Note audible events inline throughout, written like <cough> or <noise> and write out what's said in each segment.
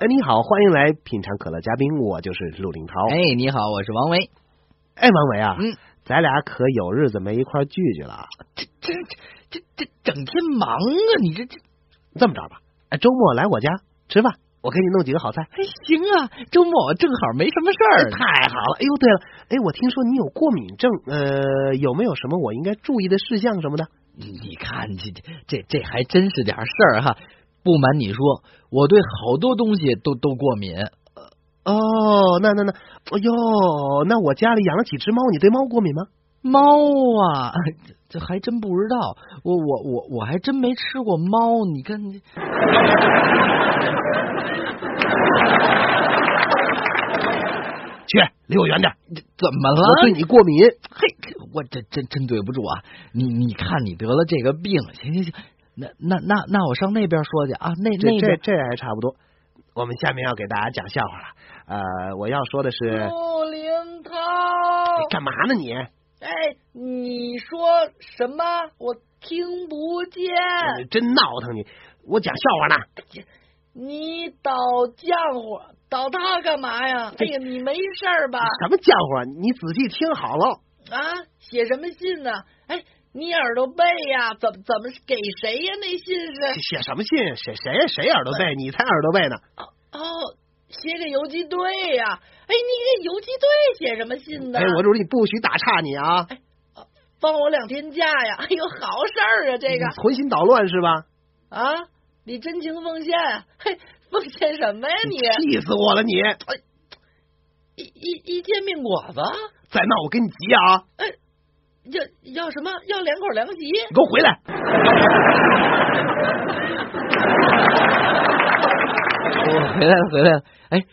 哎，你好，欢迎来品尝可乐嘉宾，我就是陆林涛。哎，你好，我是王维。哎，王维啊，嗯，咱俩可有日子没一块聚聚了。这这这这这整天忙啊，你这这这么着吧，哎，周末来我家吃饭，我给你弄几个好菜。哎，行啊，周末正好没什么事儿。太好了。哎呦，对了，哎，我听说你有过敏症，呃，有没有什么我应该注意的事项什么的？你看，这这这这还真是点事儿哈。不瞒你说，我对好多东西都都过敏。哦，那那那，哎呦，那我家里养了几只猫，你对猫过敏吗？猫啊，<laughs> 这还真不知道。我我我我还真没吃过猫。你看你，去，离我远点！怎么了？我对你过敏。嘿，我这真真对不住啊！你你看你得了这个病，行行行。那那那那我上那边说去啊，那那这这还差不多。我们下面要给大家讲笑话了。呃，我要说的是陆林涛，干嘛呢你？哎，你说什么？我听不见。真闹腾你！我讲笑话呢。你捣浆糊，捣他干嘛呀？哎呀，你没事吧？什么浆糊？你仔细听好了。啊，写什么信呢？哎。你耳朵背呀？怎么怎么给谁呀？那信是写什么信？谁谁谁耳朵背？你才耳朵背呢！哦，写给游击队呀！哎，你给游击队写什么信呢？哎，我说你不许打岔你啊！哎，放我两天假呀！<laughs> 哎呦，好事儿啊！这个存心捣乱是吧？啊，你真情奉献！<laughs> 嘿，奉献什么呀你？气死我了你！哎，一一一煎饼果子？再闹我跟你急啊！哎。要要什么？要两口凉席？你给我回来！<laughs> 我回来了，回来了。哎，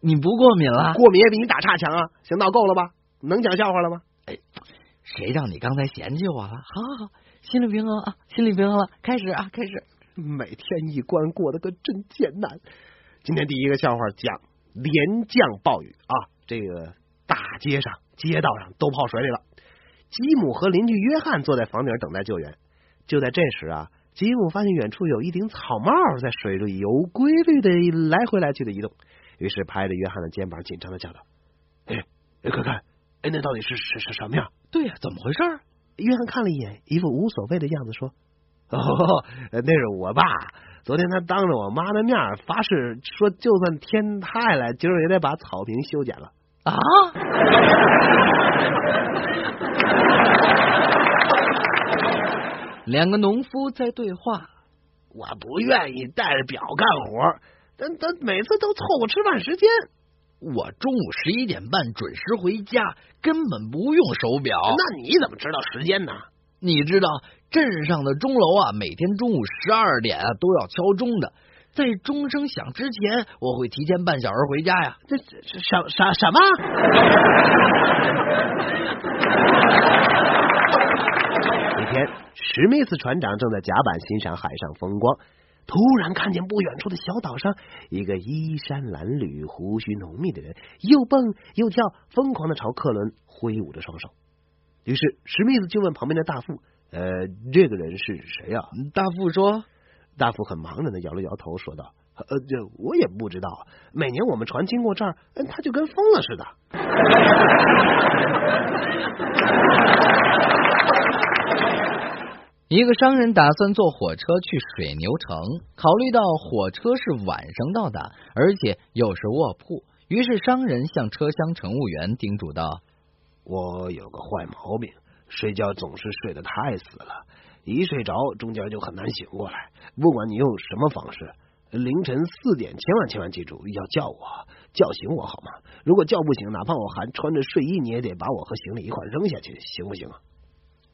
你不过敏了？过敏也比你打岔强啊！行，闹够了吧？能讲笑话了吗？哎，谁让你刚才嫌弃我了？好好好，心理平衡啊，心理平衡了。开始啊，开始。每天一关过得可真艰难。今天第一个笑话讲连降暴雨啊，这个大街上、街道上都泡水里了。吉姆和邻居约翰坐在房顶等待救援。就在这时啊，吉姆发现远处有一顶草帽在水里有规律的来回来去的移动，于是拍着约翰的肩膀，紧张的叫道：“哎，快看，哎，那到底是是是什么呀？对呀，怎么回事？”约翰看了一眼，一副无所谓的样子，说：“哦，那是我爸。昨天他当着我妈的面发誓说，就算天塌下来，今儿也得把草坪修剪了。”啊！<laughs> 两个农夫在对话。我不愿意带着表干活，但但每次都凑合吃饭时间。我中午十一点半准时回家，根本不用手表。那你怎么知道时间呢？你知道镇上的钟楼啊，每天中午十二点啊都要敲钟的。在钟声响之前，我会提前半小时回家呀。这这什什什么？<laughs> 一天，史密斯船长正在甲板欣赏海上风光，突然看见不远处的小岛上一个衣衫褴褛、胡须浓密的人，又蹦又跳，疯狂的朝客轮挥舞着双手。于是，史密斯就问旁边的大副：“呃，这个人是谁呀？”大副说。大副很茫然的摇了摇头，说道：“呃，这我也不知道。每年我们船经过这儿，他就跟疯了似的。<laughs> ”一个商人打算坐火车去水牛城，考虑到火车是晚上到达，而且又是卧铺，于是商人向车厢乘务员叮嘱道：“我有个坏毛病，睡觉总是睡得太死了。”一睡着，中间就很难醒过来。不管你用什么方式，凌晨四点千万千万记住要叫我，叫醒我好吗？如果叫不醒，哪怕我还穿着睡衣，你也得把我和行李一块扔下去，行不行啊？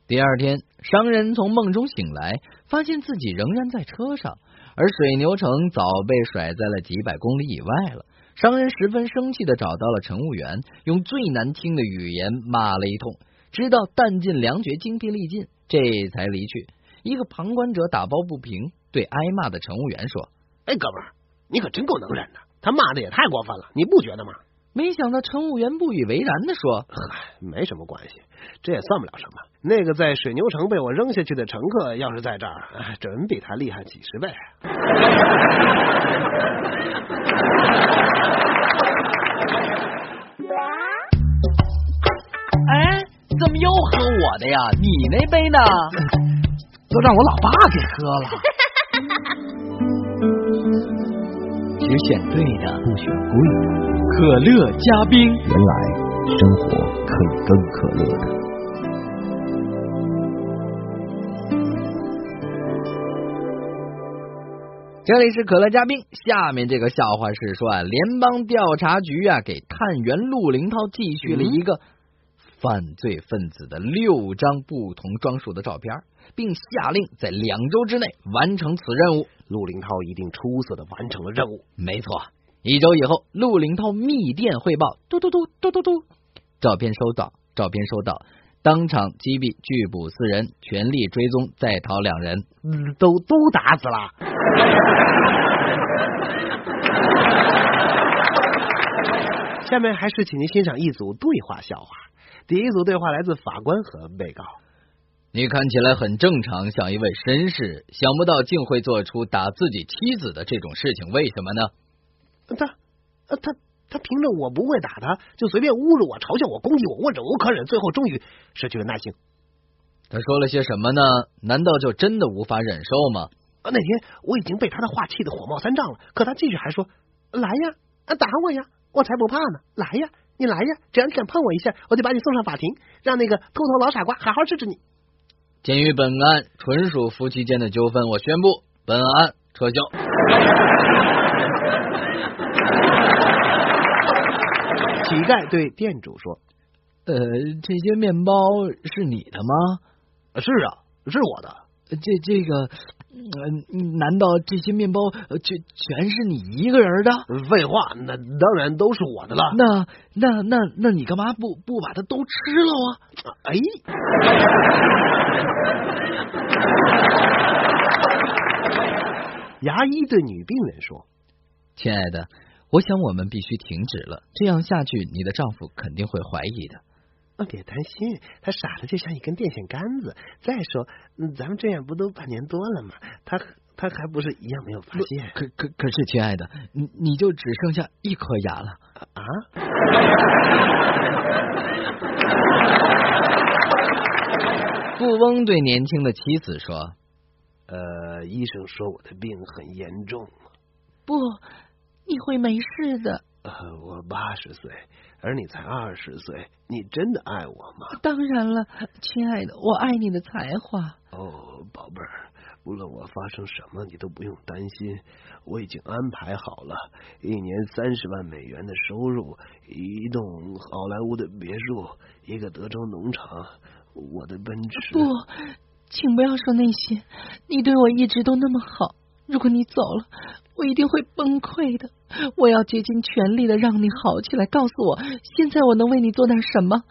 第二天，商人从梦中醒来，发现自己仍然在车上，而水牛城早被甩在了几百公里以外了。商人十分生气的找到了乘务员，用最难听的语言骂了一通，直到弹尽粮绝、精疲力尽，这才离去。一个旁观者打抱不平，对挨骂的乘务员说：“哎，哥们儿，你可真够能忍的，他骂的也太过分了，你不觉得吗？”没想到乘务员不以为然的说：“嗨，没什么关系，这也算不了什么。那个在水牛城被我扔下去的乘客，要是在这儿，准比他厉害几十倍。<laughs> ”怎么又喝我的呀？你那杯呢？都让我老爸给喝了。<laughs> 只选对的，不选贵的。可乐加冰，原来生活可以更可乐的。这里是可乐加冰。下面这个笑话是说啊，联邦调查局啊给探员陆林涛寄去了一个犯罪分子的六张不同装束的照片，并下令在两周之内完成此任务。陆林涛一定出色的完成了任务。没错，一周以后，陆林涛密电汇报，嘟嘟嘟嘟嘟嘟，照片收到，照片收到。当场击毙，拒捕四人，全力追踪在逃两人，都都打死了。<laughs> 下面还是请您欣赏一组对话笑话。第一组对话来自法官和被告。你看起来很正常，像一位绅士，想不到竟会做出打自己妻子的这种事情，为什么呢？他，他。他凭着我不会打他，就随便侮辱我、嘲笑我、攻击我，我忍无可忍，最后终于失去了耐性。他说了些什么呢？难道就真的无法忍受吗？啊那天我已经被他的话气得火冒三丈了，可他继续还说：“来呀，打我呀，我才不怕呢！来呀，你来呀，只要你敢碰我一下，我就把你送上法庭，让那个秃头老傻瓜好好治治你。”鉴于本案纯属夫妻间的纠纷，我宣布本案撤销。乞丐对店主说：“呃，这些面包是你的吗？是啊，是我的。这这个，难道这些面包全全是你一个人的？废话，那当然都是我的了。那那那那你干嘛不不把它都吃了啊？哎，牙医对女病人说：亲爱的。”我想我们必须停止了，这样下去，你的丈夫肯定会怀疑的。啊，别担心，他傻的就像一根电线杆子。再说，咱们这样不都半年多了吗？他他还不是一样没有发现？可可可是，亲爱的，你你就只剩下一颗牙了啊！<laughs> 富翁对年轻的妻子说：“呃，医生说我的病很严重。”不。你会没事的。我八十岁，而你才二十岁，你真的爱我吗？当然了，亲爱的，我爱你的才华。哦，宝贝儿，无论我发生什么，你都不用担心，我已经安排好了，一年三十万美元的收入，一栋好莱坞的别墅，一个德州农场，我的奔驰。不，请不要说那些，你对我一直都那么好。如果你走了，我一定会崩溃的。我要竭尽全力的让你好起来。告诉我，现在我能为你做点什么？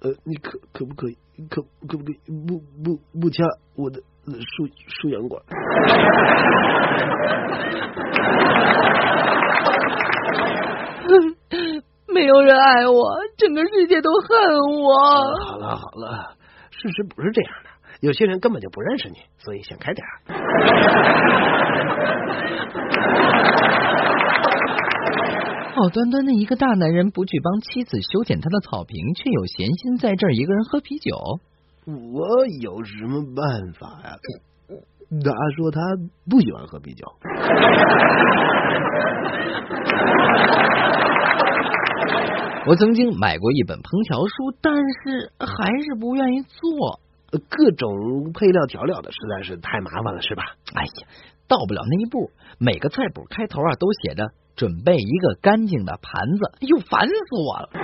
呃，你可可不可以，可可不可以不不不掐我的输输氧管？<laughs> 没有人爱我，整个世界都恨我。好了好了，事实不是这样的。有些人根本就不认识你，所以想开点。<laughs> 好端端的一个大男人，不去帮妻子修剪他的草坪，却有闲心在这儿一个人喝啤酒。我有什么办法呀？他说他不喜欢喝啤酒。我曾经买过一本烹调书，但是还是不愿意做。各种配料调料的实在是太麻烦了，是吧？哎呀，到不了那一步。每个菜谱开头啊都写着“准备一个干净的盘子”，哎呦，烦死我了。<laughs>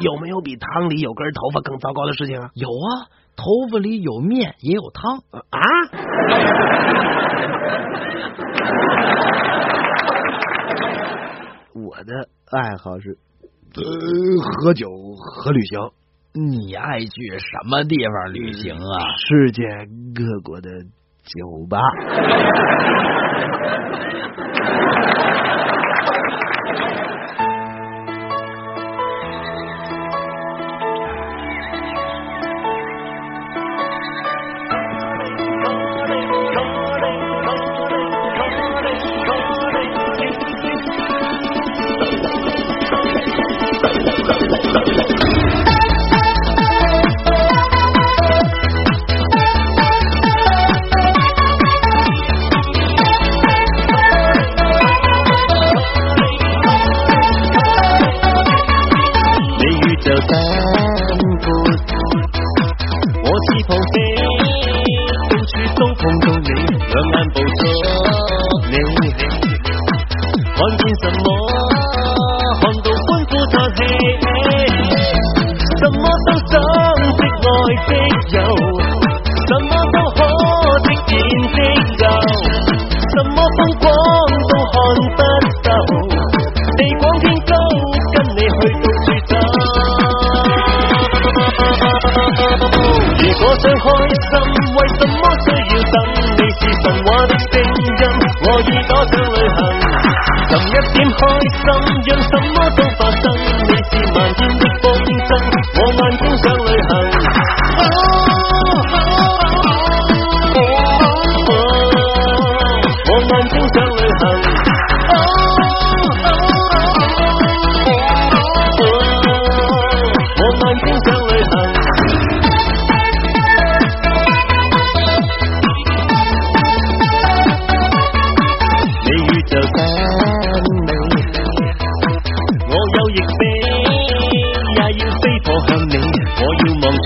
有没有比汤里有根头发更糟糕的事情啊？有啊，头发里有面也有汤啊。<laughs> 我的爱好是呃喝酒和旅行，你爱去什么地方旅行啊？世界各国的酒吧。<laughs>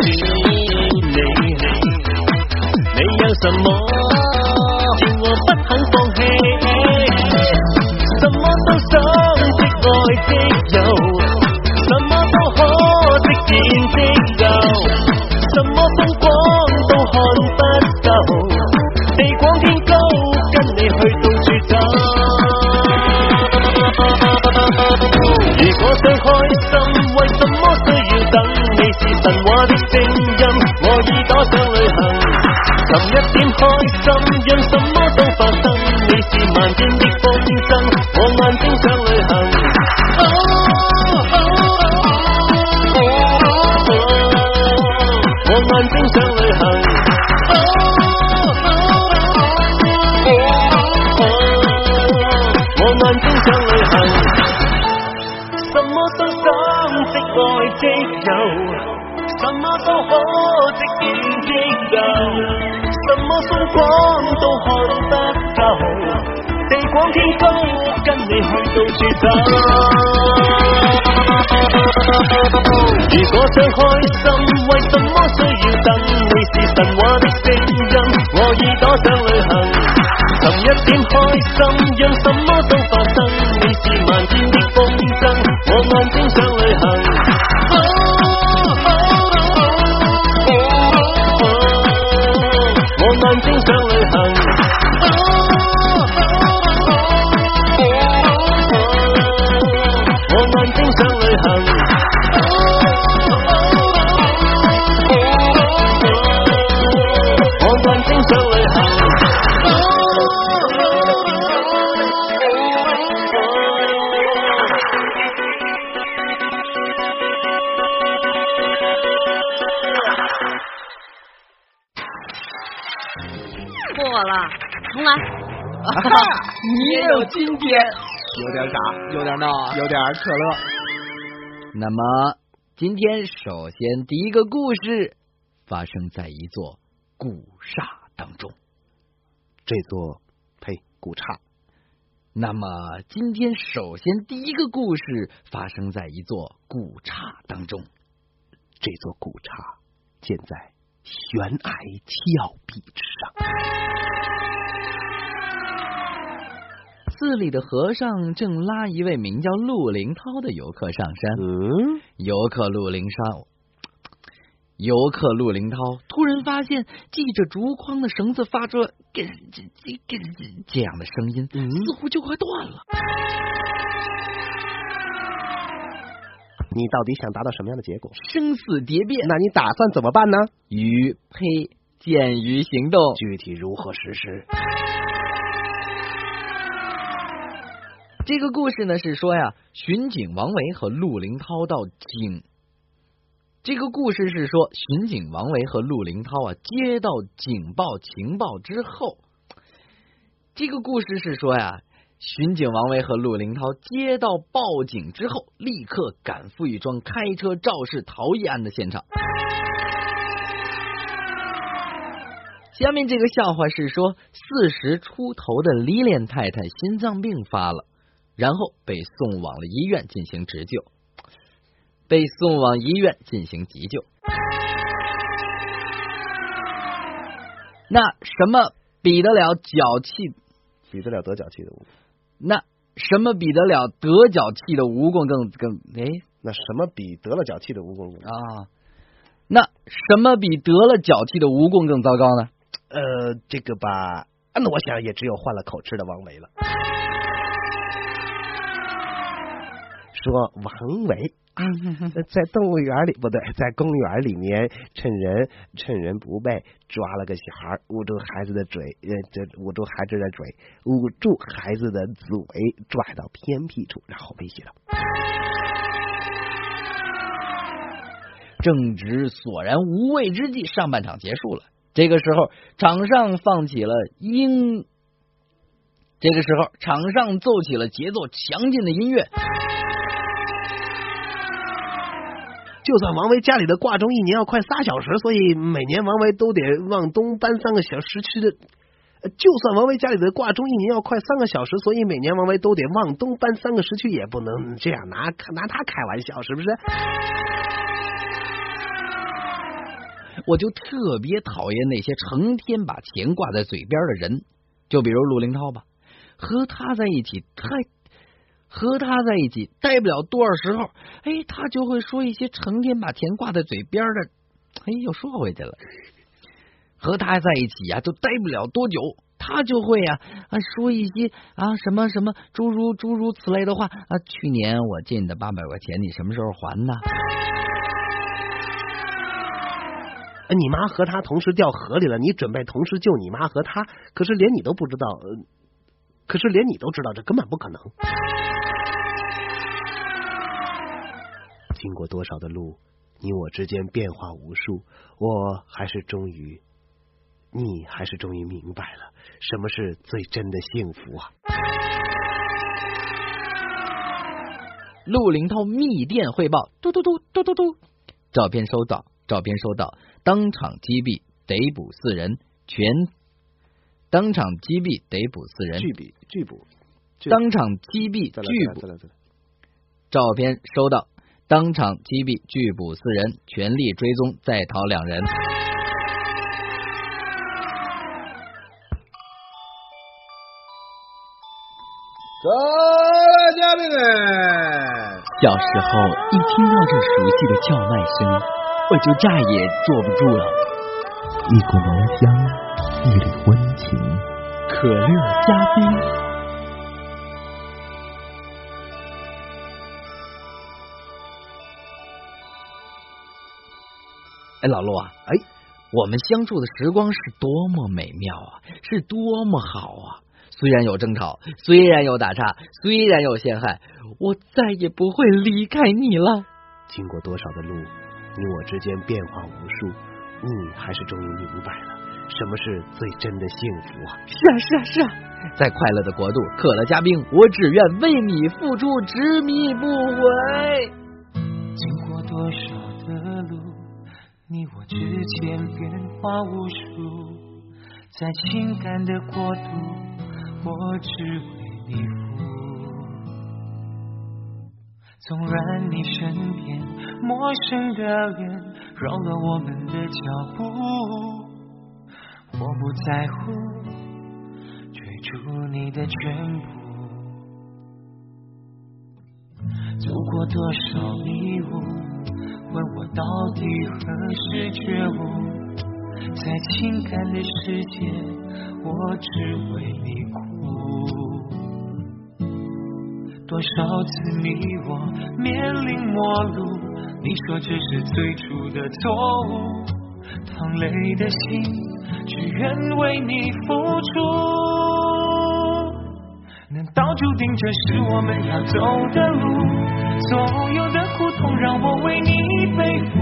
心你没有什么我眼中想旅行。我眼中想旅行，什麼都想即愛即有，什麼都可即演即有，什麼風光都看得夠。地廣天高，跟你去到處走。如果想開心，為什麼需要等？你是神話的聲音，我耳朵想旅行。尋一點開心，讓什麼都發生。你是漫天的風箏，我眼中想旅行。我眼中想行。我眼中想旅行。过了，重来。<laughs> 你有今天。有点傻，有点闹啊。有点可乐。那么今天首先第一个故事发生在一座古刹当中。这座呸古刹，那么今天首先第一个故事发生在一座古刹当中。这座古刹建在悬崖峭壁之上。寺里的和尚正拉一位名叫陆林涛的游客上山。嗯，游客陆林涛，游客陆林涛突然发现系着竹筐的绳子发出了“咯吱吱咯吱吱”这样的声音，嗯似乎就快断了。你到底想达到什么样的结果？生死蝶变，那你打算怎么办呢？于呸，见于行动。具体如何实施？这个故事呢是说呀，巡警王维和陆林涛到警。这个故事是说，巡警王维和陆林涛啊接到警报情报之后，这个故事是说呀，巡警王维和陆林涛接到报警之后，立刻赶赴一桩开车肇事逃逸案的现场。下面这个笑话是说，四十出头的李莲太太心脏病发了。然后被送往了医院进行急救，被送往医院进行急救。那什么比得了脚气？比得了得脚气的蜈蚣？那什么比得了得脚气的蜈蚣更更？哎，那什么比得了脚气的蜈蚣啊？那什么比得了脚气的蜈蚣更糟糕呢？呃，这个吧，那我想也只有换了口吃的王维了。说王维 <laughs> 在动物园里不对，在公园里面趁人趁人不备抓了个小孩，捂住孩子的嘴，呃，这捂住孩子的嘴，捂住孩子的嘴，拽到偏僻处，然后威胁道：“正值索然无味之际，上半场结束了。这个时候，场上放起了音，这个时候场上奏起了节奏强劲的音乐。”就算王维家里的挂钟一年要快仨小时，所以每年王维都得往东搬三个小时去的。就算王维家里的挂钟一年要快三个小时，所以每年王维都得往东搬三个时区，也不能这样拿拿他开玩笑，是不是？我就特别讨厌那些成天把钱挂在嘴边的人，就比如陆林涛吧，和他在一起太。和他在一起待不了多少时候，哎，他就会说一些成天把钱挂在嘴边的，哎，又说回去了。和他在一起呀，就待不了多久，他就会呀啊说一些啊什么什么诸如诸如此类的话啊。去年我借你的八百块钱，你什么时候还呢？你妈和他同时掉河里了，你准备同时救你妈和他，可是连你都不知道，可是连你都知道，这根本不可能。经过多少的路，你我之间变化无数，我还是终于，你还是终于明白了什么是最真的幸福啊！陆林涛密电汇报，嘟嘟嘟嘟嘟嘟，照片收到，照片收到，当场击毙，逮捕四人，全当场击毙，逮捕四人，拒捕，拒捕，当场击毙，拒捕，照片收到。当场击毙，拒捕四人，全力追踪在逃两人。走了，嘉宾们！小时候一听到这熟悉的叫卖声，我就再也坐不住了。一股浓香，一缕温情，可乐嘉宾。哎，老陆啊，哎，我们相处的时光是多么美妙啊，是多么好啊！虽然有争吵，虽然有打岔，虽然有陷害，我再也不会离开你了。经过多少的路，你我之间变化无数，你还是终于明白了什么是最真的幸福啊！是啊，是啊，是啊，在快乐的国度，可乐嘉宾，我只愿为你付出，执迷不悔。经过多少？你我之间变化无数，在情感的国度，我只为你服。纵然你身边陌生的脸扰乱我们的脚步，我不在乎追逐你的全部。走过多少迷雾。问我到底何时觉悟，在情感的世界，我只为你哭。多少次你我面临陌路，你说这是最初的错误，淌泪的心，只愿为你付出。难道注定这是我们要走的路，所有的。让我为你背负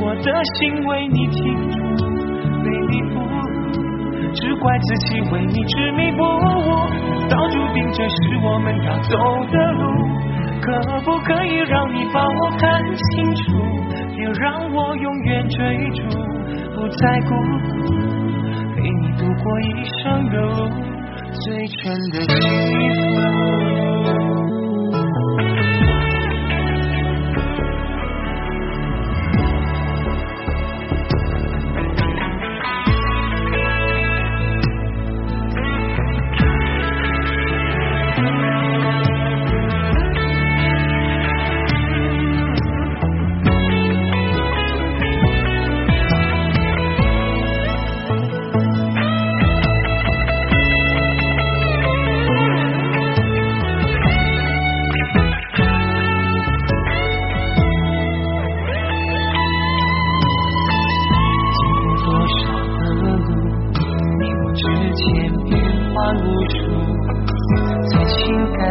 我的心，为你停住，为你哭，只怪自己为你执迷不悟。到注定这是我们要走的路，可不可以让你把我看清楚？别让我永远追逐，不再孤独，陪你度过一生的路，最纯的幸福。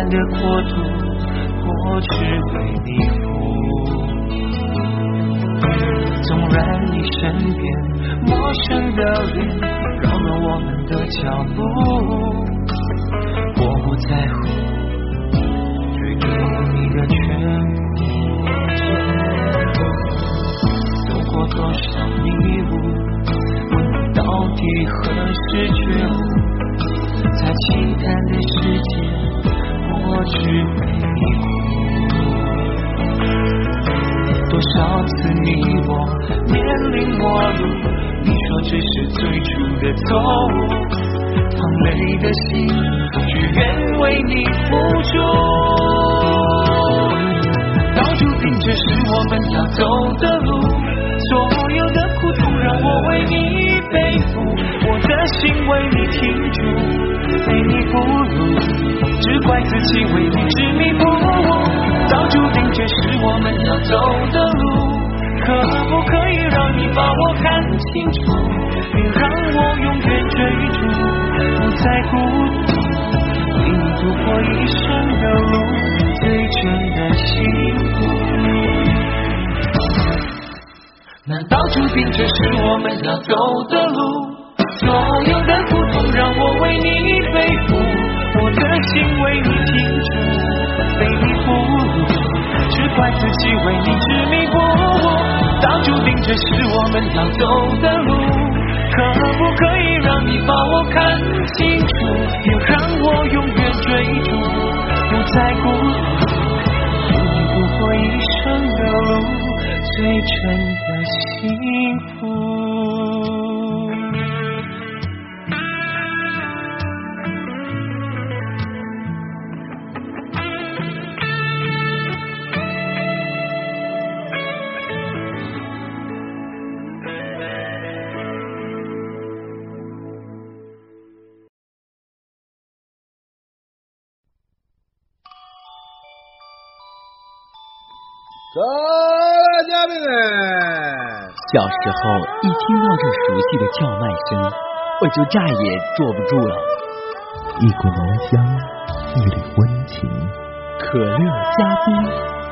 的国度我只为你服纵然你身边陌生的脸扰乱我们的脚步。多次你我面临陌路，你说这是最初的错误，旁累的心只愿为你付出。到处停着是我们要走的路。为你停住，为你不入，只怪自己为你执迷不悟。早注定这是我们要走的路，可不可以让你把我看清楚？别让我永远追逐，不再孤独。陪你走过一生的路，最真的幸福。难道注定这是我们要走的路？所有的苦痛让我为你背负我的心为你停住为你服务只怪自己为你执迷不悟当注定这是我们要走的路可不可以让你把我看清楚别让我永远追逐不再孤独陪你度过一生的路最真的幸福。小时候一听到这熟悉的叫卖声我就再也坐不住了。一股浓香一缕温情可乐加冰。